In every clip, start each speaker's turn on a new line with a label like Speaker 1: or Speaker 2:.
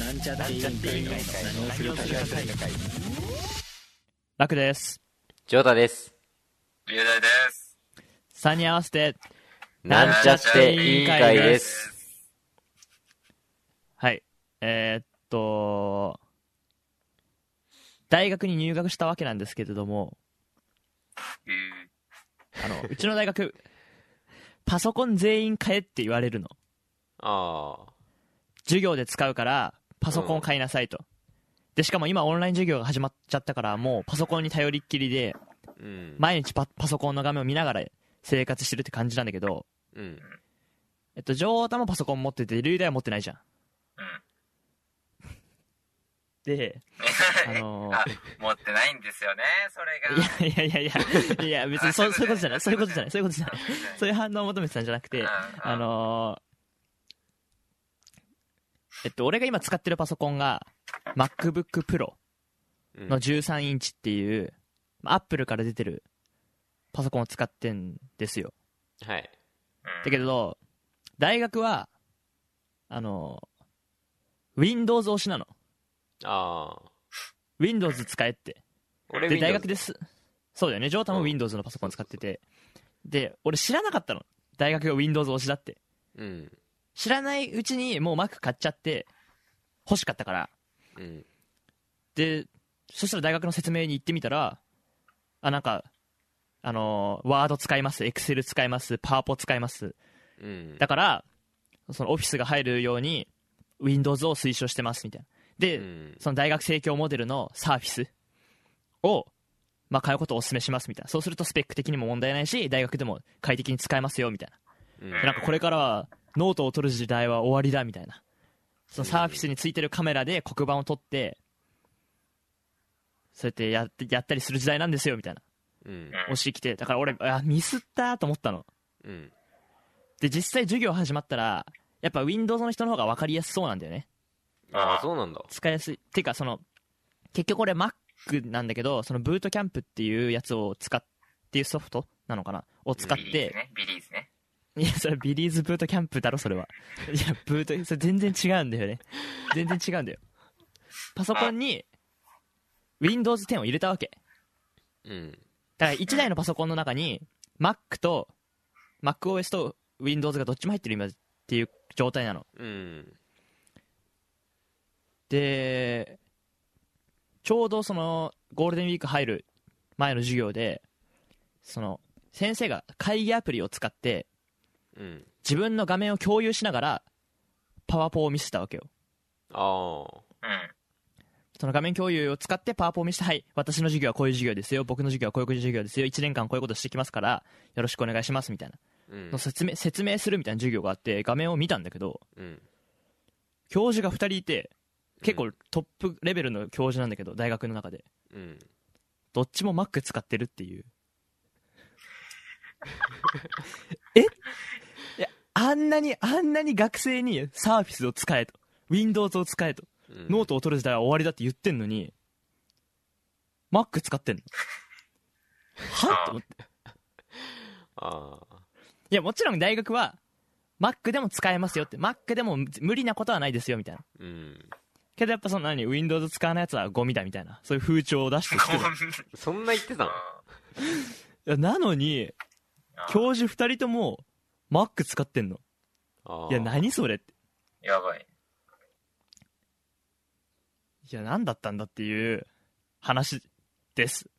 Speaker 1: なんちゃって委員会の何をするか会
Speaker 2: 楽です。
Speaker 3: ジョータです。
Speaker 4: 龍大です。
Speaker 2: 3人合わせて、
Speaker 3: なんちゃって委員会です。
Speaker 2: はい。えーっと、大学に入学したわけなんですけれども、
Speaker 4: うん。
Speaker 2: あの、うちの大学、パソコン全員買えって言われるの。
Speaker 3: ああ。
Speaker 2: 授業で使うから、パソコンを買いなさいと。で、しかも今オンライン授業が始まっちゃったから、もうパソコンに頼りっきりで、
Speaker 3: うん。
Speaker 2: 毎日パパソコンの画面を見ながら生活してるって感じなんだけど、
Speaker 3: うん。
Speaker 2: えっと、ジョータもパソコン持ってて、ルイダイは持ってないじゃん。
Speaker 4: うん。
Speaker 2: で、あのー
Speaker 4: あ、持ってないんですよね、それが。
Speaker 2: いやいやいやいや、いや別にそうそういうことじゃない、そういうことじゃない、そういうことじゃない。そういう反応を求めてたんじゃなくて、あのーえっと、俺が今使ってるパソコンが、MacBook Pro
Speaker 3: うん
Speaker 2: の13インチっていう、アップルから出てるパソコンを使ってんですよ。
Speaker 3: はい。
Speaker 2: だけど、大学は、あのー Windows 推しなの。
Speaker 3: ああ。
Speaker 2: Windows 使えって。
Speaker 3: 俺
Speaker 2: で、大学です。そうだよね。ジョータも
Speaker 3: うん
Speaker 2: Windows のパソコン使ってて。で、俺知らなかったの。大学が Windows 推しだって。
Speaker 3: うん。
Speaker 2: 知らないうちにもう Mac 買っちゃって、欲しかったから。
Speaker 3: うん。
Speaker 2: で、そしたら大学の説明に行ってみたら、あ、なんか、あのー、ワード使います、Excel 使います、パワポ使います。
Speaker 3: うん。
Speaker 2: だから、そのオフィスが入るように、Windows を推奨してます、みたいな。で、
Speaker 3: うん
Speaker 2: その大学生協モデルのサーフィスを、まあ、買うことをお勧めしますみたいな。そうするとスペック的にも問題ないし、大学でも快適に使えますよみたいな。
Speaker 3: うん
Speaker 2: でなんかこれからはノートを取る時代は終わりだみたいな。そのサーフィスについてるカメラで黒板を撮って、そうやってやってやったりする時代なんですよみたいな。
Speaker 3: うん。
Speaker 2: 押し来て、だから俺、あ、ミスったと思ったの。
Speaker 3: うん。
Speaker 2: で、実際授業始まったら、やっぱ Windows の人の方が分かりやすそうなんだよね。
Speaker 3: ああ、そうなんだ。
Speaker 2: 使いやすいっていうかその結局俺 Mac なんだけどそのブートキャンプっていうやつを使っっていうソフトなのかな？を使って、
Speaker 4: ビリーズね。
Speaker 2: いやそれビリーズブートキャンプだろそれは。いやブートそれ全然違うんだよね。全然違うんだよ。パソコンに Windows 10を入れたわけ。
Speaker 3: うん。
Speaker 2: だから1台のパソコンの中に Mac と MacOS と Windows がどっちも入ってる今っていう状態なの。
Speaker 3: うん。
Speaker 2: でちょうどそのゴールデンウィーク入る前の授業でその先生が会議アプリを使って
Speaker 3: うん。
Speaker 2: 自分の画面を共有しながらパワポを見せたわけよ
Speaker 3: ああ。
Speaker 4: うん。
Speaker 2: その画面共有を使ってパワポを見せてはい私の授業はこういう授業ですよ僕の授業はこういう授業ですよ1年間こういうことしてきますからよろしくお願いしますみたいな
Speaker 3: うん
Speaker 2: の。説明説明するみたいな授業があって画面を見たんだけど
Speaker 3: うん。
Speaker 2: 教授が2人いて結構トップレベルの教授なんだけど大学の中で
Speaker 3: うん。
Speaker 2: どっちも Mac 使ってるっていう え？あんなにあんなに学生にサーフィスを使えと。Windows を使えと。
Speaker 3: うん。
Speaker 2: ノートを取る時代は終わりだって言ってんのに Mac 使ってんの。は？と思って。
Speaker 3: ああ。
Speaker 2: いやもちろん大学は Mac でも使えますよって。Mac でも無理なことはないですよみたいな。
Speaker 3: うん。
Speaker 2: けどやっぱその何 Windows 使わないやつはゴミだみたいな。そういう風潮を出してきてる。
Speaker 3: そんな言ってたの？
Speaker 2: いやなのに教授2人とも Mac 使ってんの。いや何それって
Speaker 4: やばい。
Speaker 2: いや何だったんだっていう話です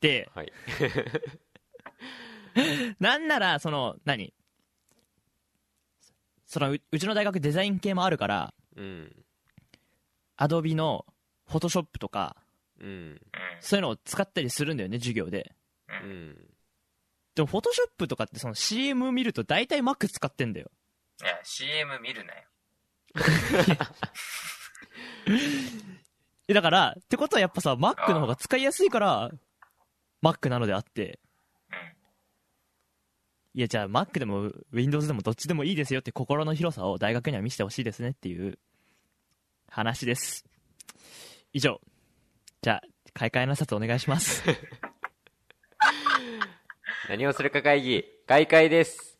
Speaker 2: で
Speaker 3: はい。
Speaker 2: なんならその何？そのううちの大学デザイン系もあるから
Speaker 3: うん。
Speaker 2: Adobe の Photoshop とか
Speaker 3: うん。
Speaker 4: うん。
Speaker 2: そういうのを使ったりするんだよね授業で
Speaker 3: うん。
Speaker 2: でも Photoshop とかってその CM 見ると大体 Mac 使ってんだよ。
Speaker 4: いや、CM 見るなよ。
Speaker 2: えだからってことはやっぱさ Mac の方が使いやすいから Mac なのであって。
Speaker 4: うん。
Speaker 2: いやじゃあ Mac でも Windows でもどっちでもいいですよって心の広さを大学には見せてほしいですねっていう話です。以上。じゃあ開会の挨拶お願いします
Speaker 3: 何をするか会議、開会です。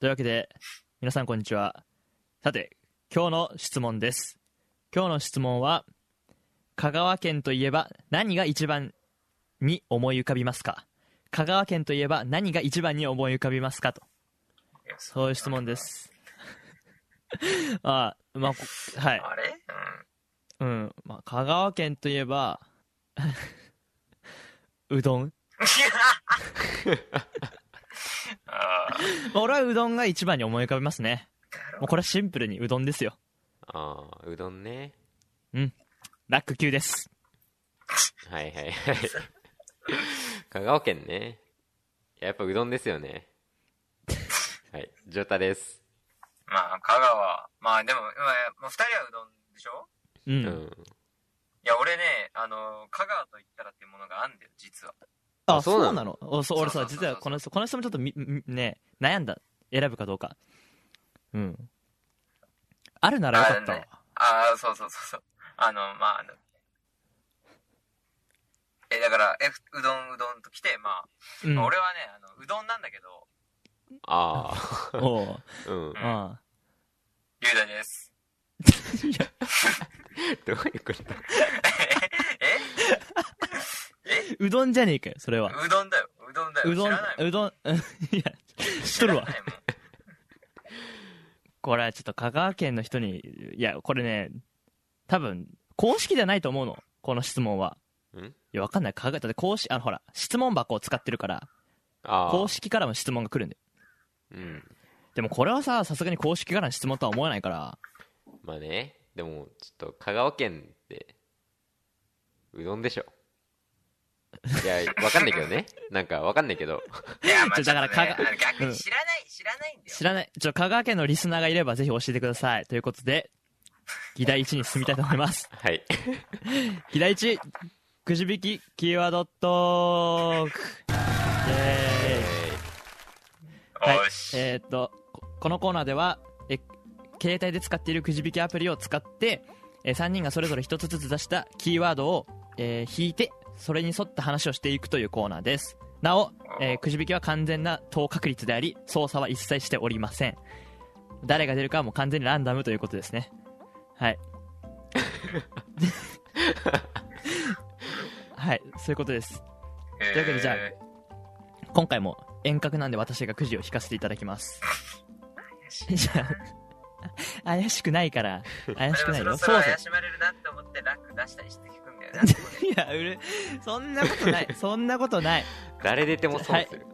Speaker 2: というわけで皆さんこんにちは。さて今日の質問です。今日の質問は香川県といえば何が一番に思い浮かびますか？香川県といえば何が一番に思い浮かびますか？と。そういう質問です。あまあこはい。
Speaker 4: あれ？
Speaker 2: うん、まあ、香川県といえば うどん、俺はうどんが一番に思い浮かびますねもうこれはシンプルにうどんですよ
Speaker 3: ああ、うどんね。
Speaker 2: ラック級です
Speaker 3: はいはいはい。香川県ね。いややっぱうどんですよね。はい、ジョタです。
Speaker 4: ーまあ、香川。まあでも、まあ、まあ二人はうどんでしょ？
Speaker 2: う、
Speaker 3: うんん。
Speaker 4: いや、俺ね、あの、香川と言ったらっていうものがあんだよ、実は。
Speaker 2: あ
Speaker 3: あそうなの？
Speaker 2: そうなの？おそう俺さ
Speaker 4: そうそうそうそう。
Speaker 2: 実はこのこの人もちょっとみみね悩んだ選ぶかどうか。うん。あるならよかったわ、
Speaker 4: あるね。ああ、そうそうそうそう。あの、まあ、あの、え、だから、え、うどんうどんと来て、まあ、
Speaker 2: うん。
Speaker 4: まあ俺はね、あの、うどんなんだけど、
Speaker 3: ああ、
Speaker 2: おう。
Speaker 3: うん。
Speaker 2: あ
Speaker 4: 龍大です。
Speaker 3: どういうこと？
Speaker 4: え
Speaker 2: うどんじゃねえかよそれは。
Speaker 4: うどんだよ、うどんだよ。
Speaker 2: うどん
Speaker 4: 知らないもん。
Speaker 2: うどん いや知っとるわ。これはちょっと香川県の人にいやこれね多分公式じゃないと思うの。この質問は。
Speaker 3: ん？
Speaker 2: いやわかんない。香川だって公式あのほら質問箱を使ってるから。
Speaker 3: ああ。
Speaker 2: 公式からも質問が来るんだよ。
Speaker 3: うん。
Speaker 2: でもこれはささすがに公式からの質問とは思えないから。
Speaker 3: まあね。でも、ちょっと香川県って、うどんでしょ。いや、わかんないけどね。なんかわかんないけど。
Speaker 4: いや、まあ、
Speaker 2: ちょだから
Speaker 4: ちょっとね
Speaker 2: かが
Speaker 4: あの逆
Speaker 2: うん
Speaker 4: に知らない、知らないんだよ。
Speaker 2: 知らないちょ香川県のリスナーがいればぜひ教えてくださいということで議題1に進みたいと思います
Speaker 3: はい。
Speaker 2: 議題1くじ引きキーワードトークイエーイはい。えーっとここのコーナーではえ携帯で使っているくじ引きアプリを使ってえ3人がそれぞれ1つずつ出したキーワードを、えー引いてそれに沿った話をしていくというコーナーです。なお、えーくじ引きは完全な等確率であり操作は一切しておりません。誰が出るかはもう完全にランダムということですね。はい。はいそういうことです。
Speaker 4: という
Speaker 2: わけでじゃあ今回も遠隔なんで私がくじを引かせていただきます。じゃあ怪しくないから怪しくないよ。
Speaker 4: そろそろ
Speaker 2: そうそう。
Speaker 4: 怪しまれるなって思ってラック出したりして。
Speaker 2: いやうるそんなことない そんなことない
Speaker 3: 誰出ても損する。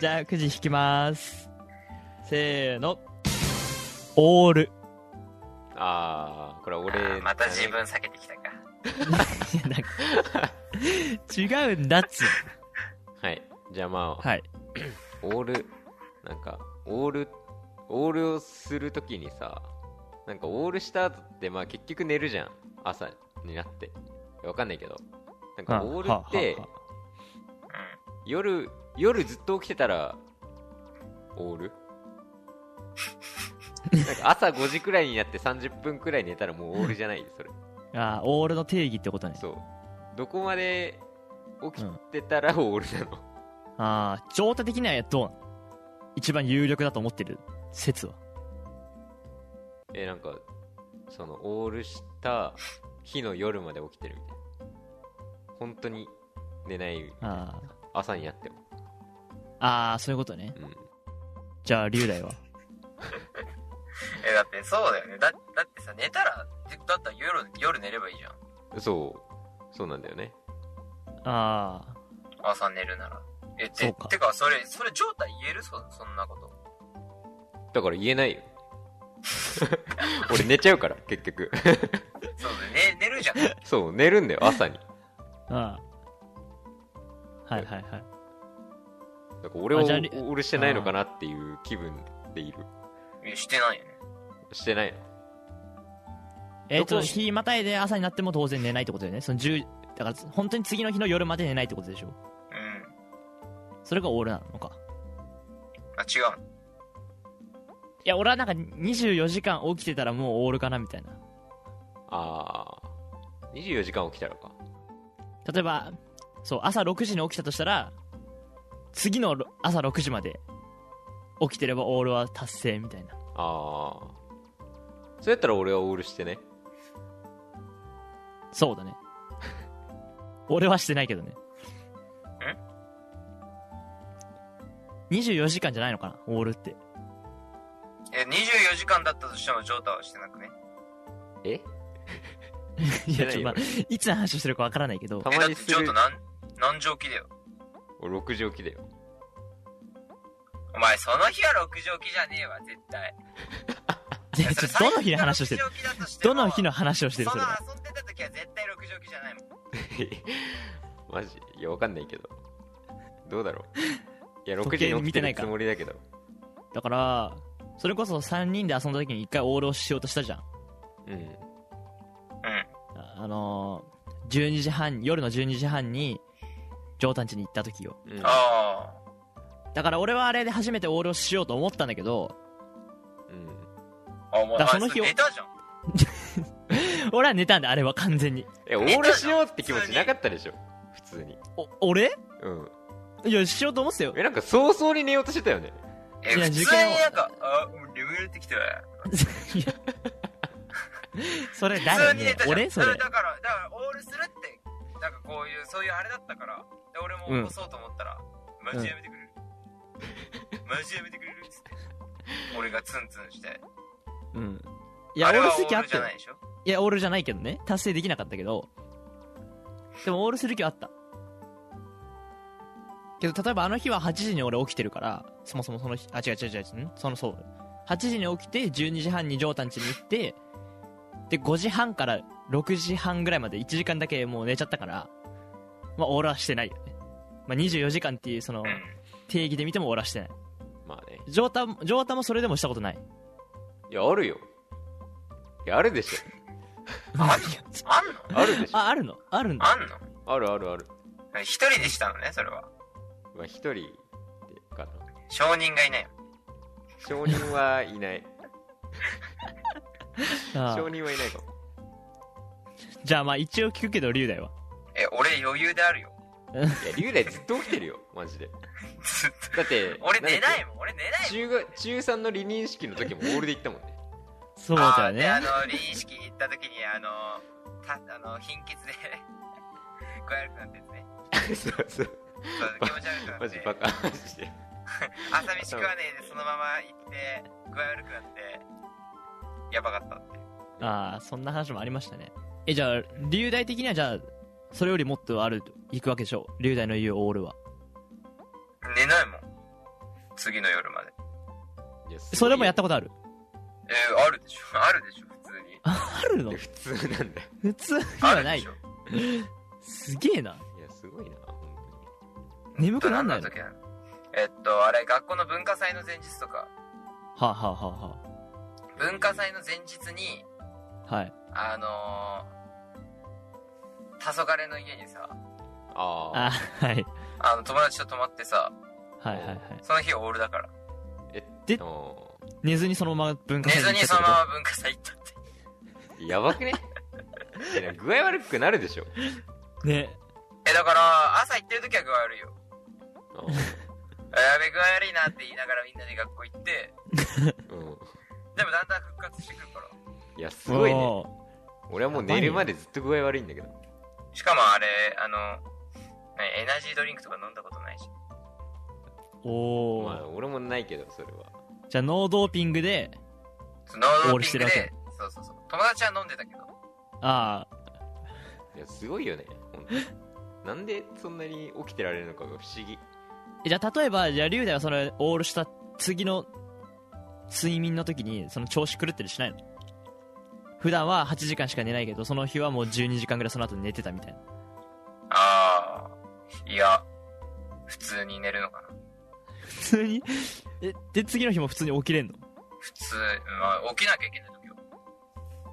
Speaker 2: じゃあくじ引きますせーのオール
Speaker 3: ああ、これ俺、
Speaker 4: また自分避けてきたか。
Speaker 2: いやなんか違うんだっつ
Speaker 3: はい。じゃあまあ、
Speaker 2: はい
Speaker 3: オール、なんか、オール、オールをするときにさ、なんかオールした後って、まあ結局寝るじゃん。朝になって。わかんないけど。なんかオールって夜、夜ずっと起きてたら、オール？なんか朝5時くらいになって30分くらい寝たらもうオールじゃない？それ。
Speaker 2: あーオールの定義ってことね。
Speaker 3: そう。どこまで起きてたらオールなの、
Speaker 2: ああ状態的にはどう？一番有力だと思ってる？説は。
Speaker 3: え、なんか、その、オールした日の夜まで起きてるみたいな。本当に寝ない、
Speaker 2: あー
Speaker 3: 朝になっても。
Speaker 2: あーそういうことね
Speaker 3: うん。
Speaker 2: じゃあ龍大は？
Speaker 4: え、だってそうだよね。だだってさ、寝たら、てだったら夜、夜寝ればいいじゃん。
Speaker 3: そう。そうなんだよね。
Speaker 2: ああ
Speaker 4: 朝寝るなら。え、て
Speaker 2: か
Speaker 4: てか、それ、それ状態言えるそそんなこと。
Speaker 3: だから言えないよ。俺寝ちゃうから、結局。
Speaker 4: そうね、寝るじゃん。
Speaker 3: そう、寝るんだよ、朝に。
Speaker 2: ああはいはいはい
Speaker 3: だから俺を、
Speaker 2: あじゃあり
Speaker 3: 俺してないのかなっていう気分でいる。
Speaker 4: えしてないよね。
Speaker 3: してないの？
Speaker 2: えっ、と日またいで朝になっても当然寝ないってことだよねその10だから本当に次の日の夜まで寝ないってことでしょ
Speaker 4: うん。
Speaker 2: それがオールなのか
Speaker 4: あ、違うの？
Speaker 2: いや俺はなんか24時間起きてたらもうオールかなみたいな
Speaker 3: あー。24時間起きたらか。
Speaker 2: 例えばそう朝6時に起きたとしたら次のろ朝6時まで起きてればオールは達成みたいな。
Speaker 3: ああそうやったら俺はオールしてね。
Speaker 2: そうだね。俺はしてないけどね。24時間じゃないのかなオールって。
Speaker 4: え24時間だったとしてもジョータはしてなくね？
Speaker 3: え？
Speaker 2: いやちょっとまあいつの話をしてるかわからないけど。
Speaker 3: た
Speaker 4: えだって
Speaker 3: まにする
Speaker 4: ジョータ何何時起きだよ。
Speaker 3: 俺6時起きだよ。
Speaker 4: お前その日は6時起きじゃねえわ絶対。
Speaker 2: いやちょっとどの日の話をしてる
Speaker 4: ？6時起きだとしても
Speaker 2: どの日の話をしてるそ
Speaker 4: その
Speaker 2: れは
Speaker 4: 遊んでた時は絶対6時起きじゃないもん。
Speaker 3: マジいやわかんないけど。どうだろう？いや6
Speaker 2: 時
Speaker 3: 起きてる
Speaker 2: 見てないか
Speaker 3: つもりだけど。
Speaker 2: だからそれこそ3人で遊んだ時に1回オールをしようとしたじゃん。
Speaker 3: うん
Speaker 2: ああのー、12時半夜の12時半にジョータン家に行った時よ。
Speaker 3: うん。
Speaker 4: あ
Speaker 2: だから俺はあれで初めてオールをしようと思ったんだけど
Speaker 3: うん。
Speaker 4: ああもう
Speaker 2: だからその日を
Speaker 4: 寝たじゃん。
Speaker 2: 俺は寝たんだあれは完全に。
Speaker 3: えオールしようって気持ちなかったでしょ？普通に。
Speaker 2: お俺？
Speaker 3: うん。
Speaker 2: いやしようと思ってたよ。
Speaker 3: えなんか早々に寝ようとしてたよね。
Speaker 2: いや
Speaker 4: え普通に
Speaker 2: 受験を
Speaker 4: なんかあもう眠れてきたわ
Speaker 2: それ
Speaker 4: 普
Speaker 2: 誰
Speaker 4: 通に
Speaker 2: 俺それ。
Speaker 4: だからだからオールするってなんかこういうそういうあれだったから。で俺も起こそうと思ったら、マジやめてくれる、マジやめてくれるっつって。俺がツンツンして。
Speaker 2: うん。いやオールする気あった
Speaker 4: いでしょ？
Speaker 2: いやオールじゃないけどね。達成できなかったけど。でもオールする気はあった。けど例えばあの日は8時に俺起きてるからそもそもその日あ違う違う違う、ん？そのそう。8時に起きて12時半にジョータン家に行ってで5時半から6時半ぐらいまで1時間だけもう寝ちゃったからまあオールはしてないよね、まあ、24時間っていうその
Speaker 4: うん。
Speaker 2: 定義で見てもオールはしてない。
Speaker 3: まあね。
Speaker 2: ジョータンジョータンもそれでもしたことない。
Speaker 3: いやあるよ。いやあるでし
Speaker 4: あんのあんの？
Speaker 3: ょあるでしょ。
Speaker 2: ああるの。あるんだ
Speaker 4: あんの？
Speaker 3: あるあるある。
Speaker 4: 一人でしたのねそれは。
Speaker 3: まあ一人でかな。
Speaker 4: 証人がいない。
Speaker 3: 証人はいない。
Speaker 2: ああ
Speaker 3: 証人はいないかも。
Speaker 2: じゃあまあ一応聞くけど龍大は？
Speaker 4: え俺余裕であるよ。
Speaker 3: いや龍大ずっと起きてるよマジで。
Speaker 4: ずっと
Speaker 3: だって
Speaker 4: 俺寝ないもん俺寝ない
Speaker 3: て中学中3の離任式の時もオールで行ったもんね。
Speaker 2: そう
Speaker 4: もん
Speaker 2: だよね。
Speaker 4: あの離任式に行った時にあのたあの貧血で具合悪くなってですね。
Speaker 3: そうそう。
Speaker 4: そう気持ち悪くな
Speaker 3: マ
Speaker 4: って。
Speaker 3: ジバカ。マジで。
Speaker 4: 朝飯食わねえでそのまま行って具合悪くなってやばかったって。
Speaker 2: ああそんな話もありましたね。えじゃあ龍大的にはじゃあそれよりもっとある行くわけでしょ？龍大の言うオールは。
Speaker 4: 寝ないもん。次の夜まで。
Speaker 2: それもやったことある？
Speaker 4: えー、あるでしょ。あるでしょ普通に。
Speaker 2: あるの？
Speaker 3: 普通なんだよ。
Speaker 2: 普通に
Speaker 4: あ
Speaker 2: はない。
Speaker 4: るでしょ。
Speaker 2: すげえな。い
Speaker 3: やすごいな本
Speaker 2: 眠くなんないの？
Speaker 4: えっとあれ学校の文化祭の前日とか。
Speaker 2: はあ、はあはあは
Speaker 4: 文化祭の前日に
Speaker 2: あ、はい。
Speaker 4: あのー、黄昏の家にさ
Speaker 3: ああ
Speaker 2: あはい。
Speaker 4: あの友達と泊まってさ
Speaker 2: はいはいはい。
Speaker 4: その日オールだから。
Speaker 3: え
Speaker 2: で
Speaker 3: あ
Speaker 2: 寝ずにそのまま文化
Speaker 4: 寝
Speaker 2: 祭
Speaker 4: ずにその
Speaker 2: に行ったってこ
Speaker 4: まま文化祭行ったって。
Speaker 3: ーやばくね？具合悪くなるでしょ。
Speaker 2: とね。
Speaker 4: えだから朝行ってる時は具合悪いよ。
Speaker 3: あ
Speaker 4: あやべ具合悪いなって言いながらみんなで学校行って。
Speaker 3: ーうん
Speaker 4: でもだんだん復活してくるから。
Speaker 3: いやすごいね。
Speaker 2: お
Speaker 3: 俺はもう寝るまでずっと具合悪いんだけど。
Speaker 4: しかもあれあの何エナジードリンクとか飲んだことないし。
Speaker 2: ーおー。
Speaker 3: まあ俺もないけどそれは。
Speaker 2: じゃあノードーピングで
Speaker 4: ノード
Speaker 2: オールしてるわけ。
Speaker 4: ピングでそうそうそう。友達は飲んでたけど。
Speaker 2: ああ
Speaker 3: いやすごいよね本当に。なんでそんなに起きてられるのかが不思議。
Speaker 2: えじゃあ例えばじゃあ龍大はそれオールした次の睡眠の時にその調子狂ったりしないの？普段は8時間しか寝ないけどその日はもう12時間ぐらいその後寝てたみたいな。
Speaker 4: ああいや普通に寝るのかな。
Speaker 2: 普通に？えで次の日も普通に起きれんの？
Speaker 4: 普通、まあ、起きなきゃいけない時は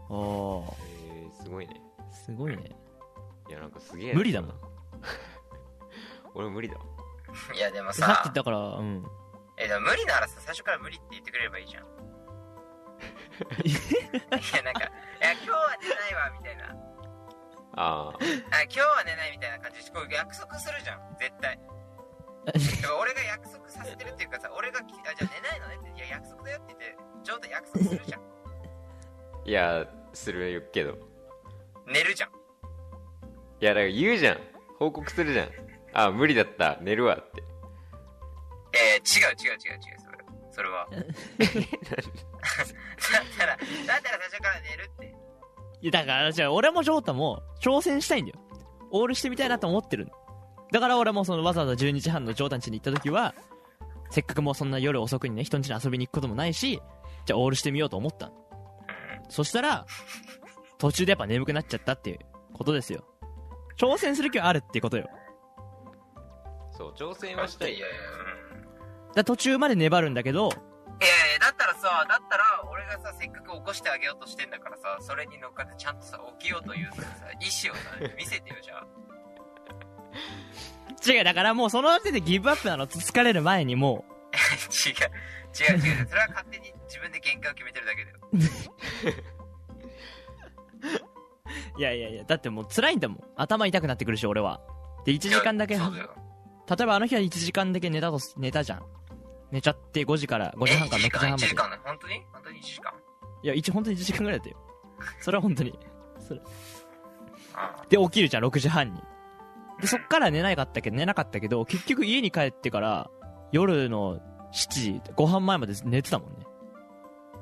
Speaker 2: おお
Speaker 3: えー、すごいね。
Speaker 2: すごいね。
Speaker 3: いやなんかすげえ
Speaker 2: 無理だもん。
Speaker 3: 俺無理だわ。
Speaker 4: いやでも
Speaker 2: さっ
Speaker 4: さ
Speaker 2: きだからうん
Speaker 4: えでも無理ならさ最初から無理って言ってくれればいいじゃん。いやなんか「いや今日は寝ないわ」みたいな。
Speaker 3: あ
Speaker 4: あ今日は寝ないみたいな感じでこう約束するじゃん絶対。俺が約束させてるっていうかさ俺がきあじゃあ寝ないのねっていや約束だよって言ってジョータ約束するじゃん。
Speaker 3: いやするけど。
Speaker 4: 寝るじゃん。
Speaker 3: いやだから言うじゃん。報告するじゃん。あ無理だった。寝るわって
Speaker 4: えー、違う違う違う違うそれ。それは。だったらだったら最初から寝るって。
Speaker 2: いやだからじゃあ俺もジョータも挑戦したいんだよ。オールしてみたいなと思ってるの。だから俺もそのわざわざ12時半のジョータん家に行った時はせっかくもうそんな夜遅くにね人ん家に遊びに行くこともないしじゃあオールしてみようと思ったの。そしたら途中でやっぱ眠くなっちゃったっていうことですよ。挑戦する気はあるってことよ。
Speaker 3: そう挑戦はしたい。
Speaker 4: いやいやうん
Speaker 2: だ途中まで粘るんだけど
Speaker 4: いやいやだったらさだったら俺がさせっかく起こしてあげようとしてんだからさそれに乗っかってちゃんとさ起きようというさ意思をさ見せてよじゃあ。
Speaker 2: 違うだからもうその時点でギブアップなの。疲れる前にも
Speaker 4: 違う。違う違う。それは勝手に自分で限界を決めてるだけだよ。
Speaker 2: う いやいやいやだってもう辛いんだもん。頭痛くなってくるし俺は。で1時間だけ例
Speaker 4: いやそうだよ。
Speaker 2: えばあの日は1時間だけ寝たとす寝たじゃん寝ちゃって5時から5時半から6時半ま
Speaker 4: 1
Speaker 2: で
Speaker 4: 時間ね本当に？本当に1時間？
Speaker 2: いや一本当に1時間ぐらいだったよ。それは本当に。それ。
Speaker 4: あ
Speaker 2: で起きるじゃん6時半に。でそっから寝なかったけど寝なかったけど結局家に帰ってから夜の7時ご飯前まで寝てたもんね。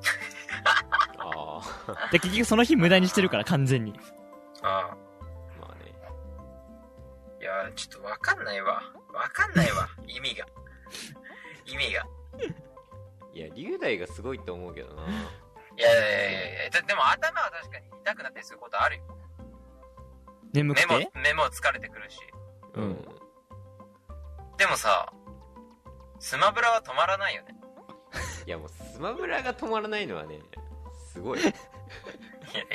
Speaker 3: ああ。
Speaker 2: で結局その日無駄にしてるから完全に。
Speaker 4: ああ。
Speaker 3: まあね。
Speaker 4: いやちょっとわかんないわ。わかんないわ意味が意味が。
Speaker 3: いや龍大がすごいと思うけどな。い
Speaker 4: やいやいやいやででも頭は確かに痛くなったりすることあるよ。目も
Speaker 2: 眠くて？
Speaker 4: 目も疲れてくるし。
Speaker 2: うん。
Speaker 4: でもさスマブラは止まらないよね。
Speaker 3: いやもうスマブラが止まらないのはねすごい。
Speaker 4: いや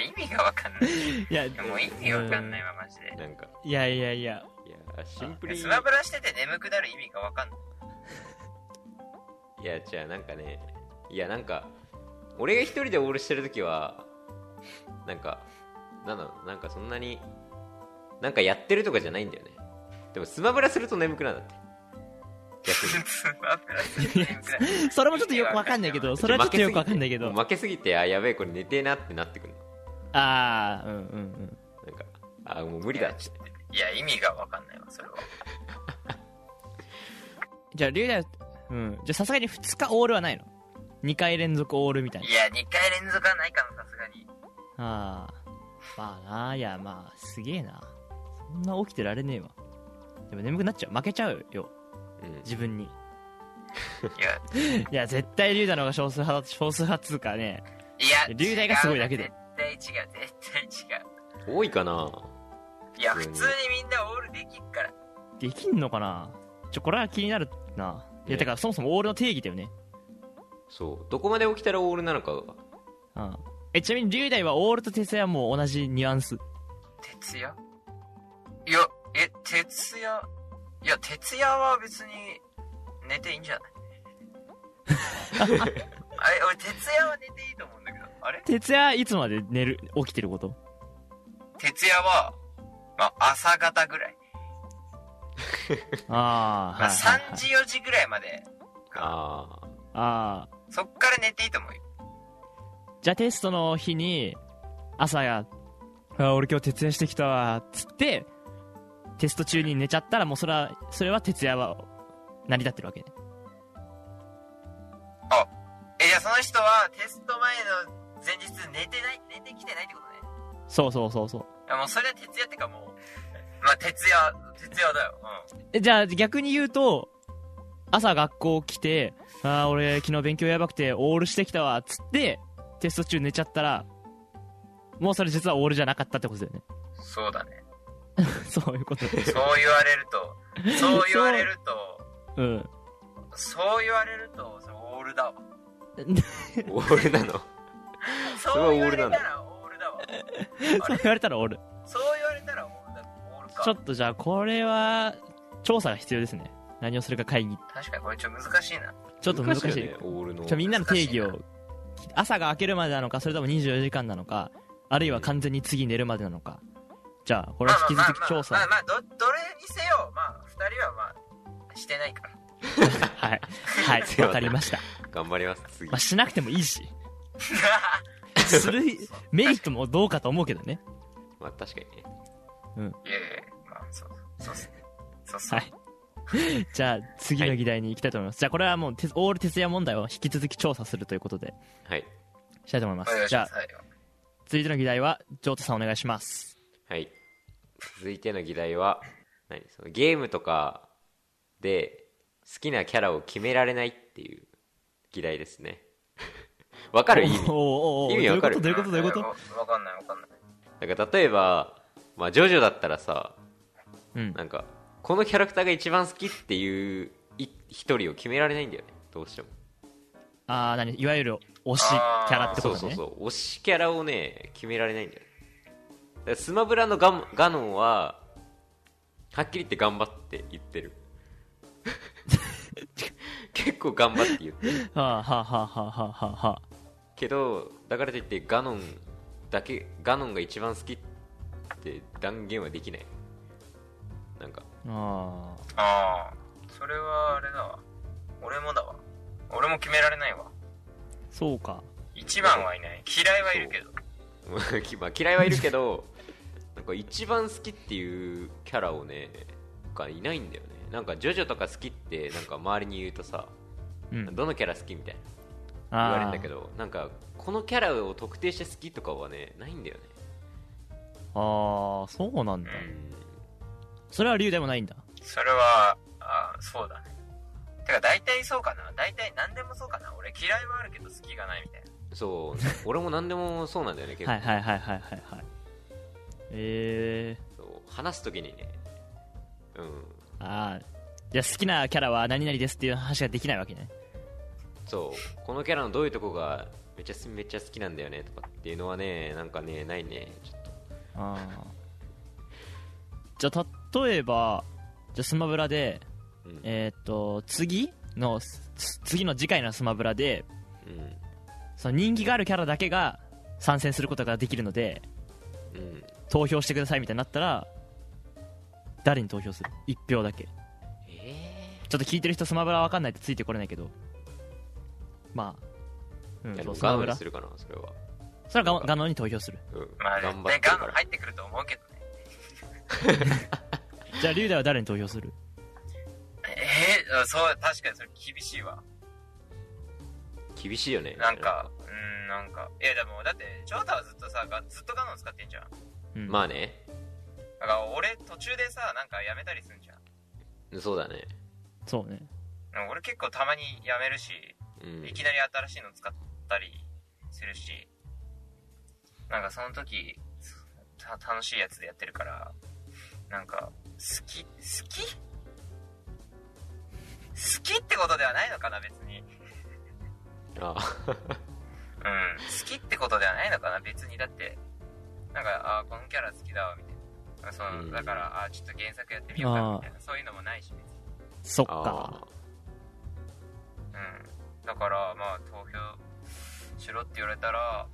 Speaker 4: 意味がわかんない。い
Speaker 2: いや
Speaker 4: やもう意味がわかんないわマジで。
Speaker 3: なんか。
Speaker 2: いやいやいや。
Speaker 3: いやシンプルに。
Speaker 4: スマブラしてて眠くなる意味がわかんない
Speaker 3: いやじゃあなんかねいやなんか俺が一人でオールしてる時はなんかなんだろうなんかそんなになんかやってるとかじゃないんだよね。でもスマブラすると眠くなるんだって。逆に。
Speaker 4: スマブラすると眠くなる。
Speaker 2: それもちょっとよくわかんないけどそれはちょっとよくわかんないけど。
Speaker 3: 負けすぎてあやべえこれ寝てえなってなってくる
Speaker 2: ああうんうんうん。
Speaker 3: のなんかあもう無理だ。って
Speaker 4: いや意味がわかんないわそれは。
Speaker 2: じゃあ龍大うん。じゃあさすがに2日オールはないの？2回連続オールみたいな。い
Speaker 4: や2回連続はないかなさすがに。
Speaker 2: ああまあないやまあすげえな。そんな起きてられねえわ。でも眠くなっちゃう。負けちゃうよ。
Speaker 3: うん。
Speaker 2: 自分に。
Speaker 4: いや。
Speaker 2: いや絶対龍大の方が少数派だ少数派っつうかね。
Speaker 4: いや
Speaker 2: 龍大がすごいだけで。
Speaker 4: 絶対違う絶対違う。
Speaker 3: 多いかな。い
Speaker 4: や普通にみんなオールできっから。
Speaker 2: できんのかな？ちょこれは気になるないや
Speaker 3: ね。
Speaker 2: てかそもそもオールの定義だよね。
Speaker 3: そう。どこまで起きたらオールなのか。が
Speaker 2: うん。えちなみに龍大はオールと徹夜はもう同じニュアンス。
Speaker 4: 徹夜いやえ徹夜いや徹夜は別に寝ていいんじゃない？あれ俺徹夜は寝ていいと思うんだけど。あれ？
Speaker 2: 徹夜いつまで寝る起きてること？
Speaker 4: 徹夜はまあ朝方ぐらい、
Speaker 2: ああ、
Speaker 4: まあ、
Speaker 2: はいはい。はい
Speaker 4: 3時4時ぐらいまで
Speaker 3: ああ
Speaker 2: ああ
Speaker 4: そっから寝ていいと思うよ。
Speaker 2: じゃあテストの日に朝やあ俺今日徹夜してきたわっつってテスト中に寝ちゃったらもうそれはそれは徹夜は成り立ってるわけね。
Speaker 4: えじゃあその人はテスト前の前日寝てない寝てきてないってことね。
Speaker 2: そうそうそうそう。
Speaker 4: いやもうそれは徹夜ってかもうまあ徹夜徹夜だよ。うん。
Speaker 2: えじゃあ逆に言うと朝学校来てああ俺昨日勉強やばくてオールしてきたわっつってテスト中寝ちゃったらもうそれ実はオールじゃなかったってことだよね。
Speaker 4: そうだね。
Speaker 2: そういうこと
Speaker 4: そう言われるとそう言われると
Speaker 2: うん。
Speaker 4: そう言われるとそれオールだわ。
Speaker 3: オールなの？
Speaker 4: そう言われたらオールだわ。
Speaker 2: そう言われたらオール。
Speaker 4: そう言われたらオールか。
Speaker 2: ちょっとじゃあこれは調査が必要ですね。何をするか会議。
Speaker 4: 確かにこれちょっと難しいな。
Speaker 2: ちょっと難しい
Speaker 3: よねオールの。
Speaker 2: ちょみんなの定義を。
Speaker 4: 難
Speaker 2: 朝が明けるまでなのかそれとも24時間なのかあるいは完全に次寝るまでなのか。じゃあこれは引き続き調査。
Speaker 4: まあまあまあまあまあどどれにせよまあ2人はまあしてないから。
Speaker 2: はい。はい。
Speaker 3: すいません。
Speaker 2: わかりました、
Speaker 3: 頑張ります次。
Speaker 2: まあ、しなくてもいいし。するメリットもどうかと思うけどね。
Speaker 3: まあ確かにね
Speaker 4: いやいやまあそうそうっすね。そうそう、
Speaker 2: はい。じゃあ次の議題に行きたいと思います、じゃあこれはもうてオール徹夜問題を引き続き調査するということで。
Speaker 3: はい。
Speaker 2: したいと思います。じゃあ
Speaker 4: はい。
Speaker 2: 続いての議題はジョータさんお願いします。
Speaker 3: はい。続いての議題は何？そのゲームとかで好きなキャラを決められないっていう議題ですね。わかる？意味。意味わかる？
Speaker 2: どういうこと？どういうこと？どういうこ
Speaker 4: わわかんないわかんない。
Speaker 3: なんか例えば、まあ、ジョジョだったらさ
Speaker 2: とうん。
Speaker 3: なんかこのキャラクターが一番好きっていうい一人を決められないんだよね。どうしても。
Speaker 2: ああ何？いわゆる推しキャラってことね。
Speaker 3: そうそうそう。推しキャラをね決められないんだよスマブラのガンガノンははっきり言って頑張って言ってる。結構頑張って言ってる。
Speaker 2: はあはあはあはあはあはあはあ。
Speaker 3: けどだからといってガノンだけガノンが一番好きって断言はできない。なんか。
Speaker 2: あ
Speaker 4: ああそれはあれだわ。俺もだわ。俺も決められないわ。
Speaker 2: ーそうか。
Speaker 4: 一番はいない。嫌いはいるけど。
Speaker 3: まあ嫌いはいるけど なんか一番好きっていうキャラをねがいないんだよね。なんかジョジョとか好きってなんか周りに言うとさ、
Speaker 2: うん。
Speaker 3: どのキャラ好きみたいな。言われるんだけ
Speaker 2: ど
Speaker 3: どなんかこのキャラを特定して好きとかはねないんだよね
Speaker 2: ああそうなんだ。
Speaker 3: うん。
Speaker 2: それは理由でもないんだ。
Speaker 4: それはあーそうだね。てか大体そうかな。大体何でもそうかな。俺嫌いはあるけど好きがないみたいな。
Speaker 3: そう 俺も何でもそうなんだよね結構、
Speaker 2: はいはいはいはいはいはい。え
Speaker 3: そう。話す時にね。うん。
Speaker 2: ー、ああじゃあ好きなキャラは何々ですっていう話ができないわけね。
Speaker 3: そう。このキャラのどういうとこがめっちゃめっちゃ好きなんだよねとかっていうのはねなんかねないね。ちょっと
Speaker 2: ああじゃあ例えばじゃあスマブラで
Speaker 3: うん。
Speaker 2: えーっと次のつ次の次回のスマブラで
Speaker 3: うん。
Speaker 2: その人気があるキャラだけが参戦することができるので
Speaker 3: うん。
Speaker 2: 投票してくださいみたいになったら誰に投票する？1票だけ。
Speaker 3: え
Speaker 2: ちょっと聞いてる人スマブラわかんないってついてこれないけど。まあ。うんスマブラ。
Speaker 3: するかなそれは、
Speaker 2: れはガガノンに投票する。
Speaker 3: うん、
Speaker 4: まあ
Speaker 3: 頑張っ
Speaker 4: ねガノ入ってくると思うけどね。
Speaker 2: じゃあリュウダイは誰に投票する？
Speaker 4: えー、そう確かにそれ厳しいわ。
Speaker 3: 厳しいよね。
Speaker 4: なんかうんなんか。いやでもだってジョータはずっとさがずっとガノン使ってんじゃん。
Speaker 2: うん。
Speaker 3: まあね。
Speaker 4: だから俺途中でさなんかやめたりすんじゃん。
Speaker 3: そうだね。
Speaker 2: そうね。
Speaker 4: 俺結構たまにやめるし
Speaker 3: うん。
Speaker 4: いきなり新しいの使ったりするしなんかその時た楽しいやつでやってるからなんか好き好き？好きってことではないのかな別に。
Speaker 3: あ
Speaker 4: うん。好きってことではないのかな別に。だってなんかあーこのキャラ好きだわみたいな。その
Speaker 3: うん。
Speaker 4: だからあーちょっと原作やってみようかみたいな。そういうのもないし別に。
Speaker 2: そっ
Speaker 3: あ
Speaker 2: か
Speaker 4: うん。だからまあ投票しろって言われたら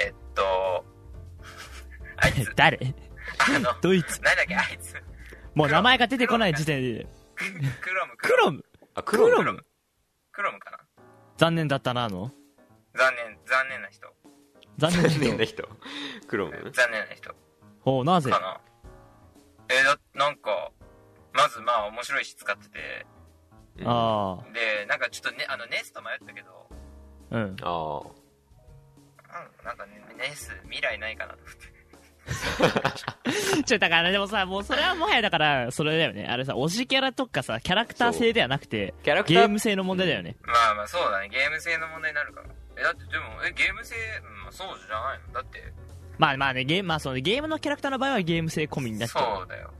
Speaker 4: えっと あいつ。
Speaker 2: 誰？
Speaker 4: あの
Speaker 2: ドイツ。
Speaker 4: 何だっけあいつ。
Speaker 2: もう名前が出てこない時点で。
Speaker 4: ククロム。
Speaker 2: クロム？
Speaker 3: あクロム？
Speaker 2: クロム。
Speaker 4: クロム。かな。
Speaker 2: 残念だったなあの。
Speaker 4: 残念残念な人。
Speaker 2: 残念だ
Speaker 3: 残念な
Speaker 2: 人。
Speaker 3: 人クロム？
Speaker 4: 残念な人。
Speaker 2: ほうなぜ？
Speaker 4: かな。えー、だなんかまずまあ面白いし使ってて。
Speaker 3: うん
Speaker 2: あ
Speaker 4: でなんかちょっとねあのネスと迷ったけど。
Speaker 2: あうん。
Speaker 3: あ
Speaker 4: うんなんかねネス未来ないかなと思って。
Speaker 2: ちょだからでもさもうそれはもはやだからそれだよね。あれさ推しキャラとかさキャラクター性ではなくて
Speaker 3: キャラクター？
Speaker 2: ゲーム性の問題だよね、
Speaker 4: まあまあそうだね。ゲーム性の問題になるから。えだってでもえゲーム性、うんまあ、そうじゃないの？だって。
Speaker 2: まあまあねゲーム,、まあ、そのゲームのキャラクターの場合はゲーム性込みになっちゃう。
Speaker 4: そうだよ。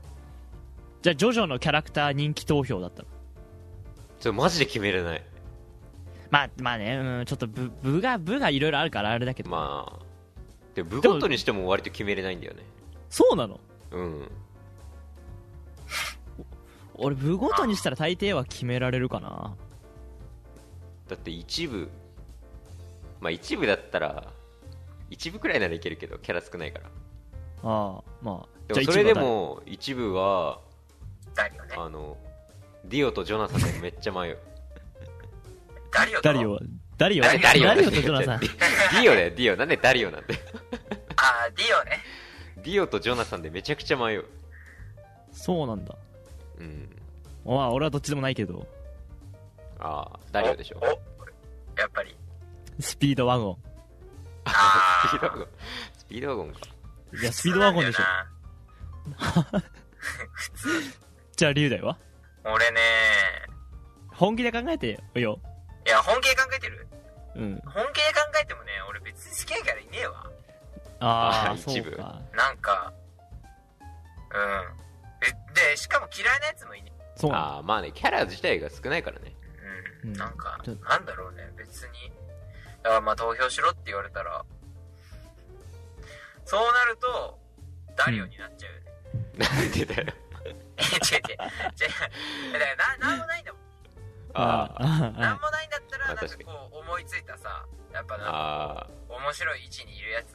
Speaker 2: じゃあジョジョのキャラクター人気投票だったの？
Speaker 3: ちょマジで決めれない
Speaker 2: まあまあねうんちょっと部部が部がいろいろあるからあれだけど、
Speaker 3: まあで部ごとにしても割と決めれないんだよね。
Speaker 2: そうなの？
Speaker 3: うん。
Speaker 2: 俺部ごとにしたら大抵は決められるかな。
Speaker 3: だって一部まあ一部だったら一部くらいならいけるけどキャラ少ないから。
Speaker 2: ああまあ。
Speaker 3: でもそれでも一部はあのディオとジョナサンでめっちゃ迷う
Speaker 4: ダリオと。
Speaker 2: ダリオ。ダリオ？
Speaker 4: ダ
Speaker 3: ダリオ。
Speaker 2: ダリオとジョナサン。
Speaker 3: ディオだよディオ。なんでダリオなんで？
Speaker 4: あーディオね。
Speaker 3: ディオとジョナサンでめちゃくちゃ迷う。
Speaker 2: そうなんだ。
Speaker 3: うん。
Speaker 2: まあ俺はどっちでもないけど。
Speaker 3: ああダリオでしょ？
Speaker 4: おおやっぱり。
Speaker 2: スピードワゴ
Speaker 4: あ
Speaker 3: スピードワゴン。スピードワゴンか。
Speaker 2: ンいやスピードワゴンでしょ。じゃあ龍大は？
Speaker 4: 俺ね
Speaker 2: 本気で考えてよ。
Speaker 4: いや本気で考えてる？
Speaker 2: うん。
Speaker 4: 本気で考えてもね俺別に好きなキャラいねえわ。
Speaker 2: ああ
Speaker 3: 一部
Speaker 2: そうか。
Speaker 4: なんかうん。えでしかも嫌いなやつもいね。
Speaker 2: そうなんだ
Speaker 3: ああまあねキャラ自体が少ないからね。
Speaker 4: うん、
Speaker 2: うん。
Speaker 4: なんかなんだろうね別に。だからまあ投票しろって言われたら。そうなるとダリオになっちゃうよね、
Speaker 3: なんでだよ。
Speaker 4: え違う違う。違う。だからななんもないんだもん。
Speaker 3: ああ
Speaker 2: あ
Speaker 4: なんもななんかこう思いついたさやっぱなんか
Speaker 3: あ
Speaker 4: 面白い位置にいるやつ。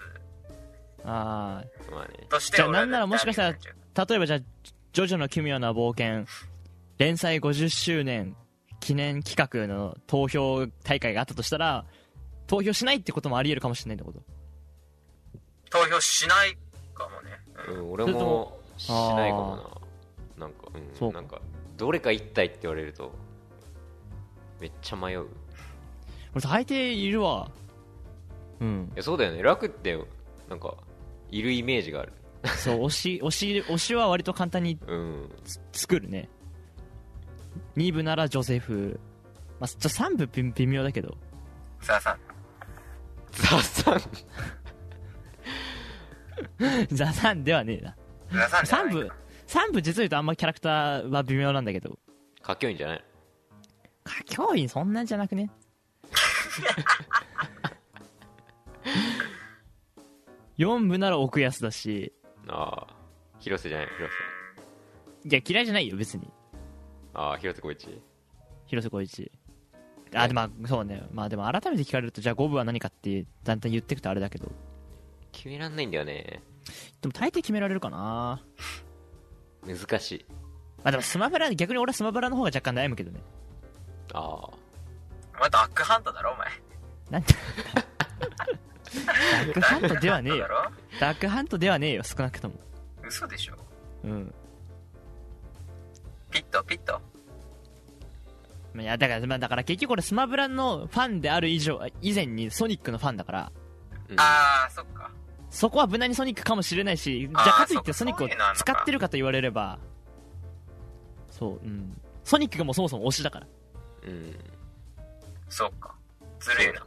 Speaker 2: あ
Speaker 3: あまあね。
Speaker 4: として
Speaker 2: じゃあなんならもしかしたら例えばじゃあ「ジョジョの奇妙な冒険」連載50周年記念企画の投票大会があったとしたら投票しないってこともありえるかもしれないってこと？
Speaker 4: 投票しないかもね、
Speaker 3: う
Speaker 4: うん。
Speaker 3: ん俺もしないかもな。なんか
Speaker 2: そうか。
Speaker 3: うんなんかどれか一体って言われるとめっちゃ迷うい
Speaker 2: 俺大抵いるわ。うん。
Speaker 3: やそうだよね。楽ってなんかいるイメージがある。
Speaker 2: そう推し 推し推しは割と簡単に
Speaker 3: うん。
Speaker 2: 作るね。2部ならジョセフ。まあ、ちょ3部微微妙だけど。
Speaker 4: さあさ
Speaker 3: ザさん
Speaker 2: ザ・サンではねえな。
Speaker 4: あさん
Speaker 2: 3部3部実を言うとあんまキャラクターは微妙なんだけど。
Speaker 3: かきょいんじゃない？
Speaker 2: 歌教員そんなんじゃなくね4部なら奥安だし。
Speaker 3: ああ広瀬じゃない広瀬。
Speaker 2: いや嫌いじゃないよ別に。
Speaker 3: ああ広瀬光一。
Speaker 2: 広瀬光一。あでもまあそうね。まあでも改めて聞かれるとじゃあ5部は何かってだんだん言ってくとあれだけど。
Speaker 3: 決めらんないんだよね。
Speaker 2: でも大抵決められるかな。
Speaker 3: 難しい。
Speaker 2: まあでもスマブラ逆に俺はスマブラの方が若干悩むけどね。
Speaker 3: ああ
Speaker 4: お前ダックハントだろお前。
Speaker 2: なんてダックハントではねえよ。
Speaker 4: ダックハントだろ？
Speaker 2: ダックハントではねえよ少なくとも。
Speaker 4: 嘘でしょ。
Speaker 2: うん。
Speaker 4: ピットピット。
Speaker 2: いやだから、まあ、だから結局俺スマブラのファンである以上以前にソニックのファンだから。
Speaker 3: うん。
Speaker 4: ああそっか。
Speaker 2: そこは無難にソニックかもしれないしじゃあかといってソニックを使ってるかと言われればそううん。ソニックがもうそもそも推しだから。
Speaker 3: うん
Speaker 4: そっか。ずるいな。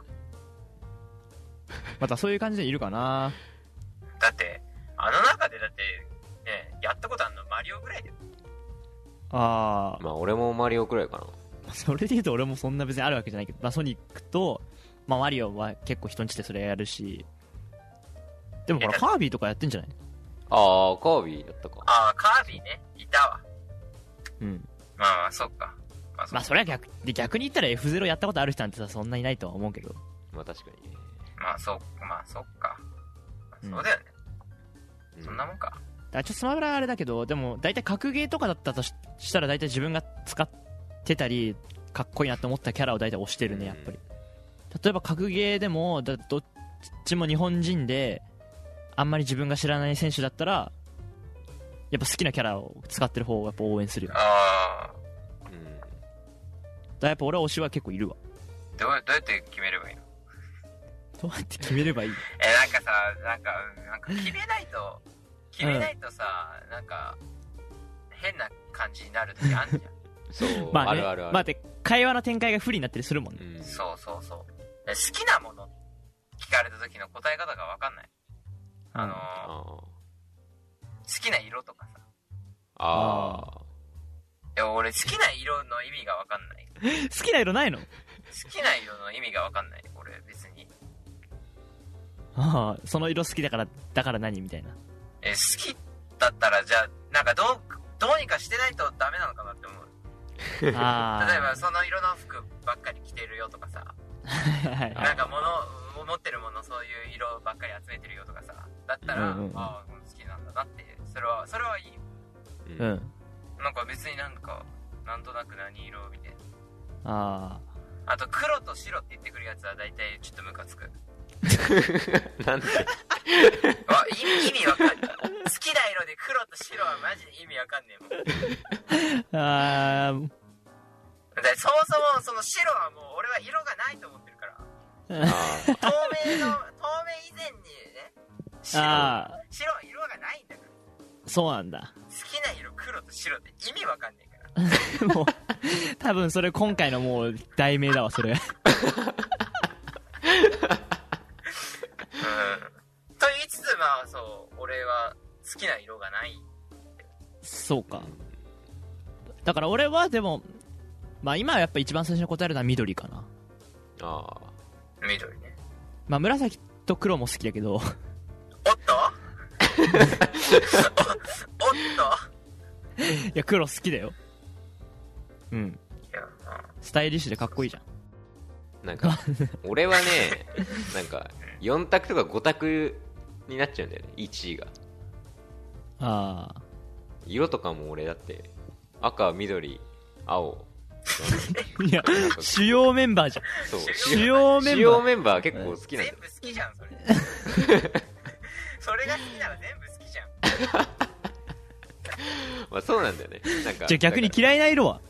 Speaker 2: またそういう感じでいるかな。
Speaker 4: だってあの中でだってねやったことあるのマリオぐらいで
Speaker 2: あ
Speaker 3: まあ俺もマリオくらいかな。
Speaker 2: あ それで言うと俺もそんな別にあるわけじゃないけど、まあ、ソニックと、まあ、マリオは結構人んちでそれやるし。でもほら
Speaker 4: え
Speaker 2: カービィとかやってんじゃない？
Speaker 3: ああカービィだったか。
Speaker 4: ああカービィね。いたわ。
Speaker 2: うん。
Speaker 4: まあまあそっかまあそ,、
Speaker 2: まあそれは逆で逆に言ったら F0 やったことある人なんてさそんなにいないとは思うけど。
Speaker 3: まあ確かに。ね
Speaker 4: まあそうまあそっか、
Speaker 2: うん。
Speaker 4: そうだよね。
Speaker 3: うん。
Speaker 4: そんなもんか。
Speaker 2: だからちょっとスマブラはあれだけどでも大体格ゲーとかだったとししたら大体自分が使ってたりかっこいいなと思ったキャラを大体推してるねやっぱり。例えば格ゲーでもだどっちも日本人であんまり自分が知らない選手だったらやっぱ好きなキャラを使ってる方をやっぱ応援するよ
Speaker 4: ああ
Speaker 3: うん
Speaker 2: らやっぱ俺は推しは結構いるわ。
Speaker 4: どうどうやって決めればいいの？
Speaker 2: どうやって決めればいい
Speaker 4: えなんかさなんかうんなんか決めないと決めないとさ、なんか変な感じになる時あんじゃん。
Speaker 3: そう、
Speaker 2: まあね
Speaker 3: あるあるある、
Speaker 2: まあで会話の展開が不利になったりするもんね。
Speaker 3: うん、
Speaker 4: そうそうそう。で好きなもの聞かれた時の答え方が分かんない。あのー
Speaker 3: あ
Speaker 4: 好きな色とかさ。
Speaker 3: ああ
Speaker 4: いや俺好きな色の意味が分かんない
Speaker 2: 好きな色ないの？
Speaker 4: 好きな色の意味が分かんない俺別に。
Speaker 2: ああその色好きだからだから何みたいな。
Speaker 4: え好きだったらじゃあなんかどうどうにかしてないとダメなのかなって思う。
Speaker 2: あ
Speaker 4: 例えばその色の服ばっかり着てるよとかさ。なんか物持ってるものそういう色ばっかり集めてるよとかさ。だったら、
Speaker 2: うんうんうん。
Speaker 4: ああ好きなんだなってそれはそれはいい
Speaker 3: うん。
Speaker 4: なんか別になんかなんとなく何色みたいな
Speaker 2: あ
Speaker 4: あと黒と白って言ってくるやつは大体ちょっとムカつく。
Speaker 3: なんで？
Speaker 4: あ意味意味わかんない。好きな色で黒と白はマジで意味わかんねえもん。
Speaker 2: ああ
Speaker 4: そもそもその白はもう俺は色がないと思ってるから。
Speaker 3: あ
Speaker 4: 透明の透明以前にね白白は色がないんだから。
Speaker 2: そうなんだ。
Speaker 4: 好きな色黒と白って意味わかんねえ。から
Speaker 2: もう多分それ今回のもう題名だわそれ。
Speaker 4: う んと言いつつまあそう俺は好きな色がない。
Speaker 2: そうか。だから俺はでもまあ今はやっぱ一番最初に答えるのは緑かな。
Speaker 3: ああ
Speaker 4: 緑ね。
Speaker 2: まあ紫と黒も好きだけど。
Speaker 4: おっとお おっと
Speaker 2: いや黒好きだようん。
Speaker 4: いやまあ。
Speaker 2: スタイリッシュでかっこいいじゃん。
Speaker 3: なんか 俺はねなんか4択とか5択になっちゃうんだよね1位が。
Speaker 2: ああ
Speaker 3: 色とかも俺だって赤緑青。
Speaker 2: いや主要メンバーじゃん。
Speaker 3: そう
Speaker 2: 主要メンバー。
Speaker 3: 主要メンバー結構好きなんだよ。
Speaker 4: 全部好きじゃんそれ。それが好きなら全部好きじゃん。
Speaker 3: まあそうなんだよね。なんか
Speaker 2: じゃあ逆に嫌いな色は？
Speaker 3: ら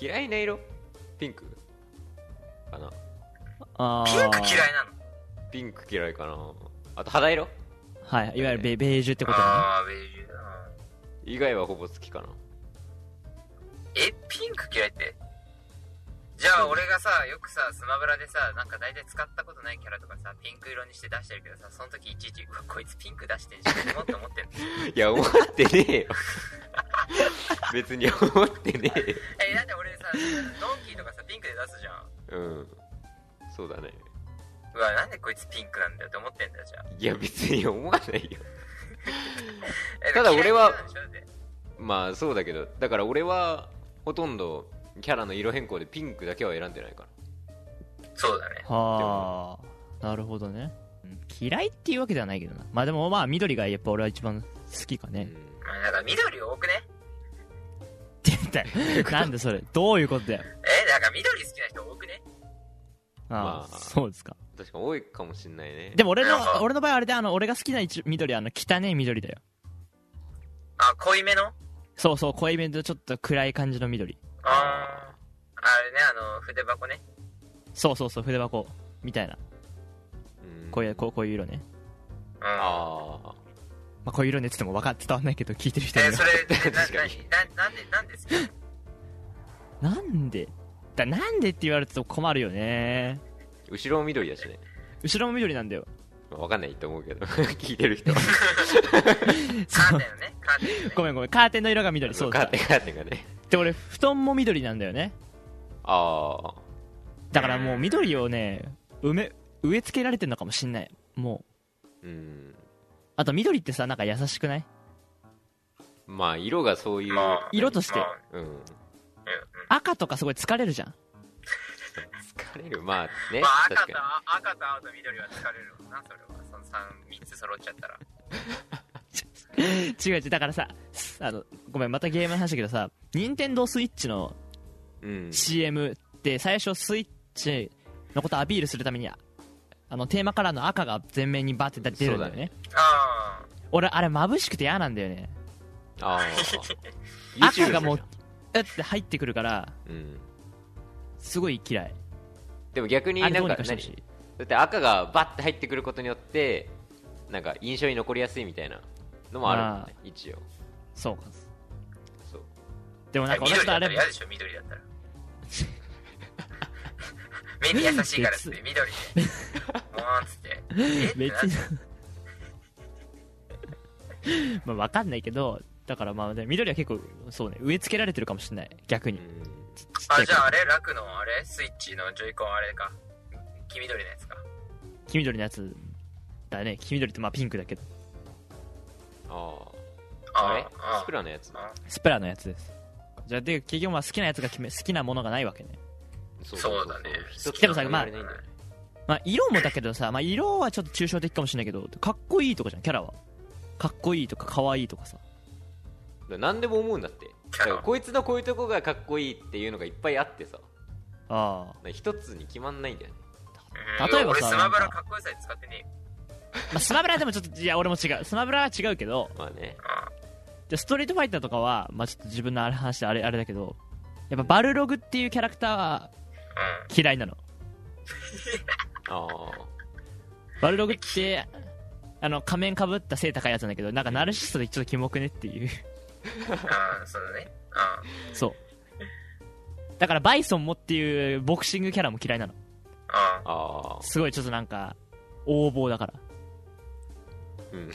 Speaker 3: 嫌いな色？ピンク？かな？
Speaker 2: あ
Speaker 4: ピンク嫌いなの？
Speaker 3: ピンク嫌いかな。あと肌色？
Speaker 2: はいいわゆるベベージュってことね。
Speaker 4: ああベージュだな。
Speaker 3: 以外はほぼ好きかな。
Speaker 4: えピンク嫌いって？じゃあ俺がさよくさスマブラでさなんか大体使ったことないキャラとかさピンク色にして出してるけどさその時いちいちうわこいつピンク出してんじゃんって思ってんの？
Speaker 3: いや思ってねえよ 別に思ってねえ。よ
Speaker 4: えだって俺さドンキーとかさピンクで出すじゃん。
Speaker 3: うん。そうだね。
Speaker 4: うわなんでこいつピンクなんだよって思ってんだよじゃあ。
Speaker 3: いや別に思わないよ。
Speaker 4: え
Speaker 3: ただ俺はまあそうだけどだから俺はほとんどキャラの色変更でピンクだけは選んでないから。
Speaker 4: そうだね。
Speaker 2: はあ。なるほどね。うん嫌いっていうわけではないけどな。まあでもまあ緑がやっぱ俺は一番好きかね、
Speaker 4: まあだから緑多くね？
Speaker 2: って言ったよ。なんでそれ。どういうことだよ。
Speaker 4: えだから緑好きな人多くね？
Speaker 2: ああ、
Speaker 3: まあ。
Speaker 2: そうですか。
Speaker 3: うん確かに多いかもしんないね。
Speaker 2: でも俺の俺の場合あれであの俺が好きな一緑あの汚い緑だよ。
Speaker 4: あ濃いめの？
Speaker 2: そうそう濃いめとちょっと暗い感じの緑。
Speaker 4: あああれねあの筆箱ね。
Speaker 2: そうそうそう筆箱みたいな。
Speaker 3: うん。
Speaker 2: こういうこうこういう色ね、
Speaker 4: うん。
Speaker 3: ああ
Speaker 2: まあ、こういう色ねっつっても分か伝わんないけど聞いてる人には
Speaker 4: えそれ なな
Speaker 3: 確かに。
Speaker 4: ななんでなんで好き
Speaker 2: なんで？だなんでって言われると困るよね。
Speaker 3: 後ろも緑だしね。
Speaker 2: 後ろも緑なんだよ。
Speaker 3: まあわかんないと思うけど。聞いてる人。は
Speaker 4: カーテンのねカーテンのね。
Speaker 2: ごめんごめんカーテンの色が緑そうだ。
Speaker 3: カーテンカーテンがね。
Speaker 2: で俺布団も緑なんだよね。
Speaker 3: ああ
Speaker 2: だからもう緑をね埋め植え付けられてんのかもしんない。もう。
Speaker 3: うん
Speaker 2: あと緑ってさなんか優しくない？
Speaker 3: まあ色がそういう、
Speaker 4: まあ
Speaker 2: 色として。
Speaker 4: まあ
Speaker 3: うん。
Speaker 2: 赤とかすごい疲れるじゃん。
Speaker 3: 疲れる。まあね、
Speaker 4: まあ赤と赤と青と緑は疲れるもんなそれは。その 3, 3つ揃っちゃったら。
Speaker 2: 違う違うだからさあのごめんまたゲームの話だけどさ任天堂スイッチの CM って最初スイッチのことをアピールするためにあのテーマカラーの赤が前面にバッて出るんだよね。
Speaker 4: あ
Speaker 2: 俺あれ眩しくて嫌なんだよね。
Speaker 3: ああ
Speaker 2: 赤がもううって入ってくるから
Speaker 3: うん
Speaker 2: すごい嫌い。
Speaker 3: でも逆に
Speaker 2: あれど
Speaker 3: なんか
Speaker 2: してほしい。
Speaker 3: だって赤がバッて入ってくることによってなんか印象に残りやすいみたいなのもあるもんね一応。
Speaker 2: そうか。
Speaker 3: そう。
Speaker 2: でもなん
Speaker 4: あ緑だ
Speaker 2: か同じとあれ
Speaker 4: ったら嫌でしょ緑だったら 目に優しいからっつって緑で。っつって。え？ってな
Speaker 2: 別に まあ分かんないけどだからまあね緑は結構そうね植え付けられてるかもしれない。逆に。
Speaker 3: うん。
Speaker 2: ちっち
Speaker 4: あじゃああれ？楽のあれ？スイッチのジョイコンあれか。黄緑のやつか。
Speaker 2: 黄緑のやつだね。黄緑ってまあピンクだけど。
Speaker 3: あああれ？
Speaker 4: あ
Speaker 3: スプラのやつ
Speaker 4: あ
Speaker 2: スプラのやつです。じゃあで結局まあ好きなやつが決め好きなものがないわけね
Speaker 3: そ
Speaker 4: そうだね。
Speaker 2: でもさ
Speaker 3: 決められないんだよね
Speaker 2: まあ色もだけどさ、まあ、色はちょっと抽象的かもしれないけどかっこいいとかじゃんキャラは。かっこいいとかかわいいとかさ。
Speaker 3: 何でも思うんだって。こいつのこういうとこがかっこいいっていうのがいっぱいあってさ。
Speaker 2: あ
Speaker 3: なんか一つに決まんないんだよね。
Speaker 4: うん。
Speaker 2: 例えばさ
Speaker 4: 俺スマブラ
Speaker 2: か。
Speaker 4: かっこよさで使ってねえ
Speaker 2: まあ、スマブラでもちょっといや俺も違う。スマブラは違うけど。
Speaker 3: まあね。
Speaker 2: じゃあストリートファイターとかは、まあ、ちょっと自分のあれ話であれあれだけどやっぱバルログっていうキャラクター嫌いなの。
Speaker 3: あ
Speaker 2: バルログってあの仮面かぶった背高いやつなんだけどなんかナルシストでちょっとキモくねっていう。
Speaker 4: ああそうだね。
Speaker 2: そう。だからバイソンもっていうボクシングキャラも嫌いなの。
Speaker 4: あ
Speaker 3: あああ
Speaker 2: すごいちょっとなんか横暴だから。
Speaker 3: うん。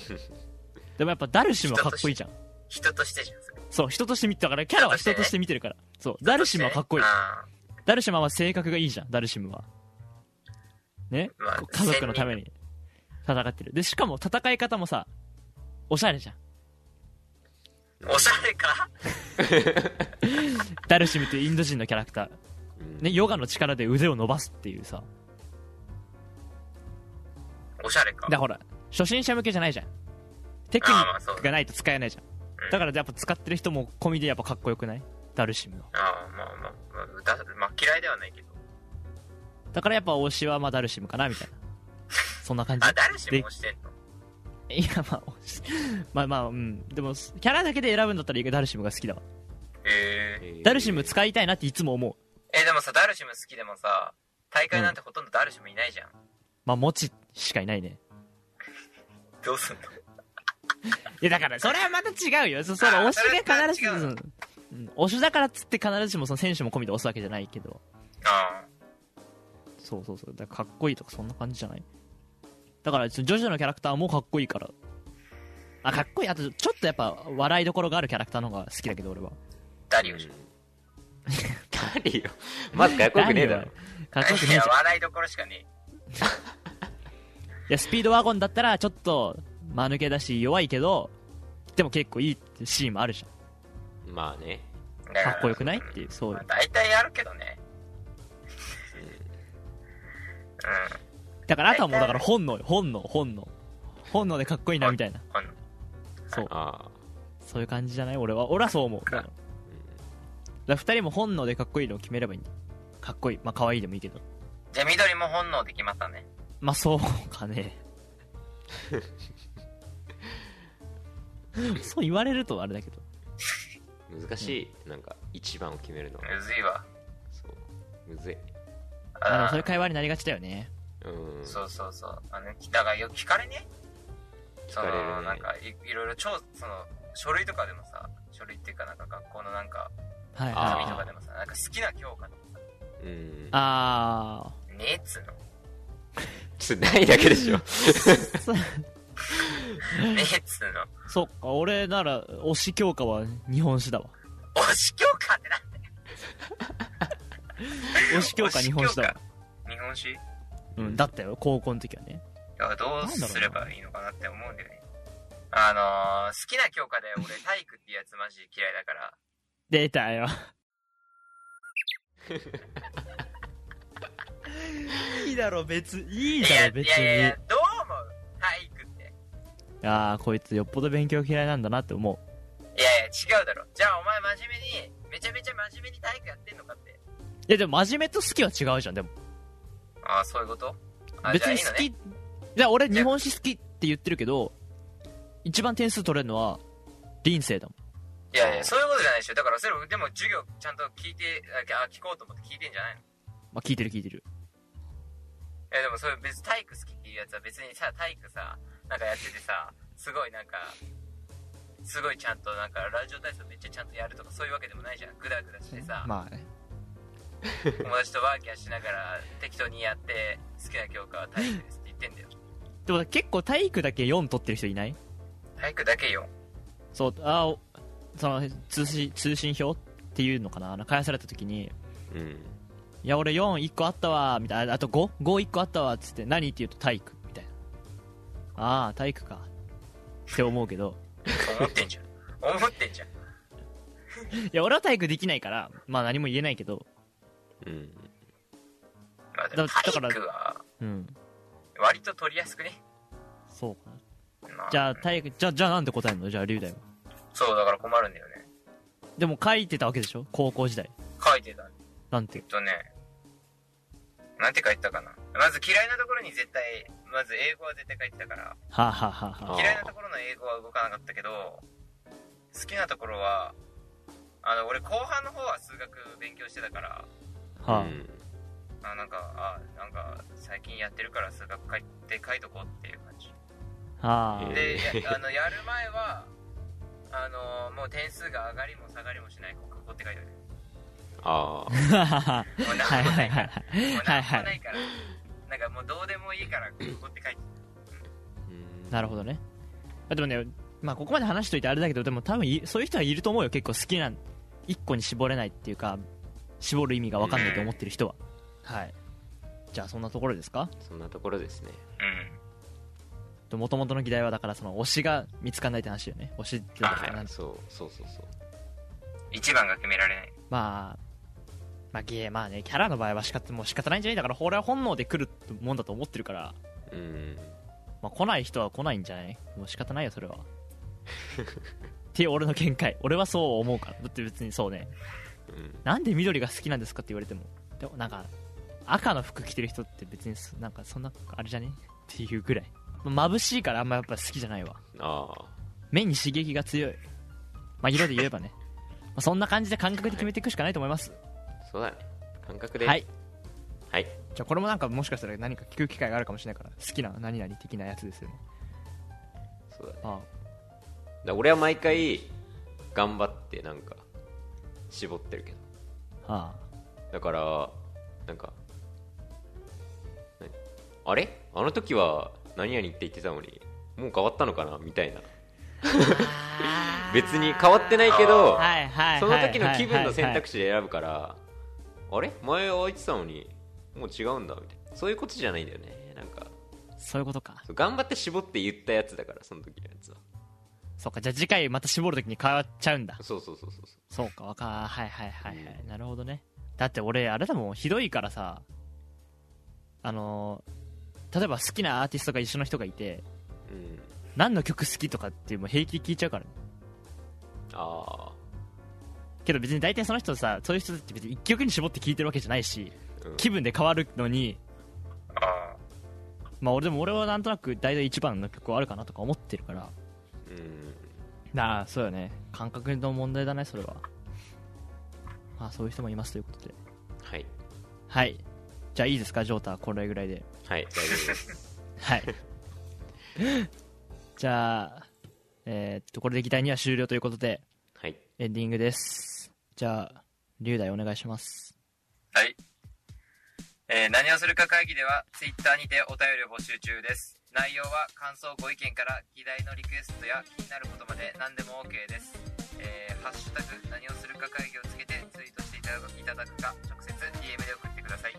Speaker 2: でもやっぱダルシムはかっこいいじゃん。
Speaker 4: 人としてじゃんそれ。
Speaker 2: そう人として見てたからキャラは人として見てるから。そうダルシムはかっこいい。
Speaker 4: あ
Speaker 2: ダルシムは性格がいいじゃんダルシムは。ね、
Speaker 4: まあ
Speaker 2: 家族のために。戦ってる。でしかも戦い方もさおしゃれじゃん。
Speaker 4: ーおしゃれか？
Speaker 2: ダルシムっていうインド人のキャラクター、
Speaker 3: うん。
Speaker 2: ね、ヨガの力で腕を伸ばすっていうさ。
Speaker 4: おしゃれか？
Speaker 2: だからほら初心者向けじゃないじゃん。テクニックがないと使えないじゃん。だからやっぱ使ってる人も込みでやっぱかっこよくない？ダルシムの
Speaker 4: ああまあまあまあ歌まあ嫌いではないけど。
Speaker 2: だからやっぱ推しはまあダルシムかなみたいな。そんな感じ。
Speaker 4: あ誰しもしてんの？
Speaker 2: いやまあ推しまあまあうん。でもキャラだけで選ぶんだったらダルシムが好きだわ。
Speaker 4: え
Speaker 3: えー。
Speaker 2: ダルシム使いたいなっていつも思う。
Speaker 4: えでもさダルシム好きでもさ大会なんてほとんどダルシムいないじゃん、
Speaker 2: まあもちしかいないね。
Speaker 4: どうすんの？
Speaker 2: いやだからそれはまた違うよ。そその推しが必ず
Speaker 4: う
Speaker 2: ん。推しだからっつって必ずしもその選手も込みで推すわけじゃないけど
Speaker 4: ああ
Speaker 2: そうそうそうだからかっこいいとかそんな感じじゃないだからジョジョのキャラクターもかっこいいからあかっこいいあとちょっとやっぱ笑いどころがあるキャラクターの方が好きだけど俺は
Speaker 4: ダリオじゃん
Speaker 3: 誰よまずかっこよくねえだろ
Speaker 2: かっこよくねえじゃん
Speaker 4: いや笑いどころしかね
Speaker 2: いやスピードワゴンだったらちょっと間抜けだし弱いけどでも結構いいシーンもあるじゃん
Speaker 3: まあね。
Speaker 2: かっこよくない？っていうそう。いう
Speaker 4: まあ大体あるけどね。うん。
Speaker 2: だからあとはもうだから本能よ。本能本能。本能でかっこいいなみたいな。
Speaker 4: ほん
Speaker 2: そう。
Speaker 3: あ
Speaker 2: そういう感じじゃない？俺は。俺はそう思う。だからだから2人も本能でかっこいいのを決めればいい。んだかっこいい。まあ可愛いでもいいけど。
Speaker 4: じゃあ緑も本能で決まったね。
Speaker 2: まあそうかね。そう言われるとあれだけど。
Speaker 3: あ難しいなんか一番を決めるの。
Speaker 4: むずいわ。
Speaker 3: そう。むずい。
Speaker 2: まあでそういう会話になりがちだよね。
Speaker 3: うん。
Speaker 4: そうそうそう。あのだからよく聞かれね。
Speaker 3: 聞かれるね。
Speaker 4: なんかいいろいろ超その書類とかでもさ書類っていうかなんか学校のなんか
Speaker 2: はい。
Speaker 4: とかでもさなんか好きな教科とか
Speaker 3: うん。
Speaker 2: あ
Speaker 4: ねえっつうの。
Speaker 3: ないだけでしょ
Speaker 4: えっつうの？
Speaker 2: そっか俺なら推し教科は日本史だわ。
Speaker 4: 推し教科ってなんだよ。
Speaker 2: 推し教科日本史だわ。
Speaker 4: 日本史？い
Speaker 2: うんだったよ高校の時はね。
Speaker 4: やどうすればいいのかなって思うんだよね。あのー、好きな教科で俺体育ってやつマジ嫌いだから。
Speaker 2: 出たよ。いいだろ別いい
Speaker 4: いや
Speaker 2: だろ別
Speaker 4: いやいや
Speaker 2: に
Speaker 4: どう思う体育って
Speaker 2: ああこいつよっぽど勉強嫌いなんだなって思う。
Speaker 4: いやいや違うだろ。じゃあお前真面目にめちゃめちゃ真面目に体育やってんのかって。
Speaker 2: いやでも真面目と好きは違うじゃんでも。
Speaker 4: ああそういうこと？あ
Speaker 2: 別に好き。
Speaker 4: じゃ
Speaker 2: 俺日本史好きって言ってるけど一番点数取れるのは臨生だもん。
Speaker 4: いやいやそういうことじゃないでしょ。だからそれでも授業ちゃんと聞いてあ聞こうと思って聞いてんじゃないの？
Speaker 2: まあ聞いてる聞いてる。
Speaker 4: いやでもそういう別に体育好きっていうやつは別にさ体育さなんかやっててさすごいなんかすごいちゃんとなんかラジオ体操めっちゃちゃんとやるとかそういうわけでもないじゃん。グダグダしてさ、
Speaker 2: まあね。
Speaker 4: 友達とワーキャーしながら適当にやって好きな教科は体育ですって言ってんだよ。
Speaker 2: でも結構体育だけ4取ってる人いない？
Speaker 4: 体育だけよ。
Speaker 2: そうあおその通信通信表っていうのかな？あの返された時に
Speaker 3: うん。
Speaker 2: いや俺41個あったわみたいなあと551個あったわっつって何って言うと体育ああ体育か。って思うけど。
Speaker 4: 思ってんじゃん。思ってんじゃん。
Speaker 2: いや俺は体育できないからまあ何も言えないけど。
Speaker 3: うん。
Speaker 4: まあでも体育は
Speaker 2: うん。
Speaker 4: 割と取りやすくね。
Speaker 2: そうかな。
Speaker 4: まあ。
Speaker 2: じゃあ体育じゃあじゃあなんで答えるの？じゃあ龍大は
Speaker 4: そうだから困るんだよね。
Speaker 2: でも書いてたわけでしょ？高校時代。
Speaker 4: 書いてた。えっ
Speaker 2: なんて？
Speaker 4: とね、なんて書いてたかな？まず嫌いなところに絶対、まず英語は絶対書いてたから、
Speaker 2: はあ、はあは
Speaker 4: 嫌いなところの英語は動かなかったけど、好きなところは、あの、俺後半の方は数学勉強してたから、
Speaker 2: あ、はあ。
Speaker 3: うん。
Speaker 4: あなんか、あなんか、最近やってるから数学書いて書いとこうっていう感じ。
Speaker 2: はあ。
Speaker 3: え。
Speaker 4: で、やあの、やる前は、あの、もう点数が上がりも下がりもしない国語って書いてある。
Speaker 3: ああ
Speaker 4: もうなん
Speaker 2: はい。
Speaker 4: も
Speaker 2: はいはい
Speaker 4: ないから。もう
Speaker 2: は
Speaker 4: ないん
Speaker 2: は
Speaker 4: もないいから。なんかもうどうでもいいから国語って書いて。
Speaker 3: うん。
Speaker 2: なるほどね。あでもねまあここまで話しといてあれだけどでも多分いそういう人はいると思うよ。結構好きな一個に絞れないっていうか絞る意味が分かんないと思ってる人は。はい。じゃあそんなところですか？
Speaker 3: そんなところですね。
Speaker 4: うん。
Speaker 2: もともとの議題はだからその推しが見つかんないって話よね。推しってだ
Speaker 3: あ
Speaker 2: からなん
Speaker 3: はいそうそうそうそう。
Speaker 4: 一番が決められない。
Speaker 2: まあまあゲーまあねキャラの場合は仕方もう仕方ないんじゃない？だから俺は本能で来るもんだと思ってるから。
Speaker 3: うん。
Speaker 2: まあ、来ない人は来ないんじゃない？もう仕方ないよそれは。っていう俺の見解。俺はそう思うから。だって別にそうね。
Speaker 3: うん。
Speaker 2: なんで緑が好きなんですかって言われても。でもなんか赤の服着てる人って別にそなんかそんなあれじゃね？っていうぐらい。眩しいからあんまやっぱ好きじゃないわ。
Speaker 3: ああ。
Speaker 2: 目に刺激が強い。まあ色で言えばね。まあそんな感じで感覚で決めていくしかないと思います
Speaker 3: そうだね。感覚で。
Speaker 2: はい。
Speaker 3: はい。
Speaker 2: じゃあこれもなんかもしかしたら何か聞く機会があるかもしれないから好きな何々的なやつですよね。
Speaker 3: そうだね。
Speaker 2: あ
Speaker 3: だから俺は毎回頑張ってなんか絞ってるけど。
Speaker 2: ああ。
Speaker 3: だからなんか何？あれ？あの時は何々って言ってたのにもう変わったのかなみたいな。
Speaker 2: あ
Speaker 3: 別に変わってないけど
Speaker 2: はいはい
Speaker 3: その時の気分の選
Speaker 2: 肢
Speaker 3: 択肢で選ぶからあれ？前は言ってたのにもう違うんだみたいな。そういうことじゃないんだよね。なんか。
Speaker 2: そういうことか。
Speaker 3: 頑張って絞って言ったやつだからその時のやつは。
Speaker 2: そうかじゃあ次回また絞るときに変わっちゃうんだ。
Speaker 3: そうそうそうそうそ
Speaker 2: そうかわかはいはいはいはい、なるほどね。だって俺あれだもんひどいからさあのー例えば好きなアーティストが一緒の人がいて
Speaker 3: ううん。
Speaker 2: 何の曲好きとかってもう平気で聞いちゃうからね。
Speaker 3: あ
Speaker 2: けど別に大体その人さそういう人って別に一曲に絞って聴いてるわけじゃないし気分で変わるのに
Speaker 4: あ
Speaker 2: まあ俺でも俺はなんとなく大体一番の曲はあるかなとか思ってるから。
Speaker 3: うん。
Speaker 2: なあそうよね。感覚の問題だねそれは。まあそういう人もいますということで。
Speaker 3: はい。
Speaker 2: はい。じゃあいいですかジョータこれぐらいで。
Speaker 3: はい大丈夫です。
Speaker 2: はい。じゃあえーっとこれで議題には終了ということで。
Speaker 3: はい。
Speaker 2: エンディングですじゃあ龍大お願いします
Speaker 4: はい。えー何をするか会議では、ツイッターにてお便りを募集中です。内容は感想、ご意見から議題のリクエストや気になることまで何でも OK です。えーハッシュタグ何をするか会議をつけてツイートしていただいただくか、直接 DM で送ってください。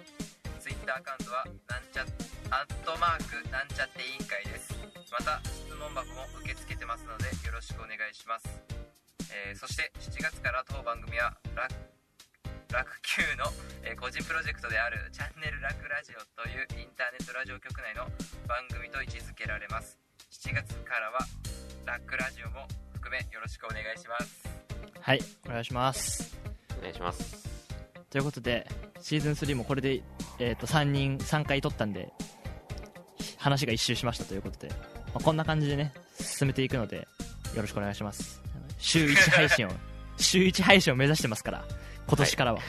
Speaker 4: ツイッターアカウントは、なんちゃ、アットマーク、なんちゃって委員会です。また、質問箱も受け付けてますので、よろしくお願いします。えーそして、7月から当番組は、ラ楽球の、えー個人プロジェクトであるチャンネル楽ラジオというインターネットラジオ局内の番組と位置づけられます。7月からはラックラジオも含めよろしくお願いします。
Speaker 2: はいお願いします。
Speaker 3: お願いします。
Speaker 2: ということでシーズン3もこれで、えー、と3人3回取ったんで話が一周しましたということで、まあこんな感じでね進めていくのでよろしくお願いします週1配信を 週1配信を目指してますから今年からは、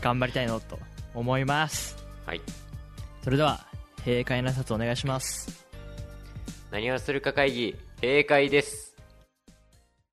Speaker 2: 頑張りたいのと思います。
Speaker 3: はい。
Speaker 2: それでは閉会の挨拶お願いします。
Speaker 3: 何をするか会議閉会です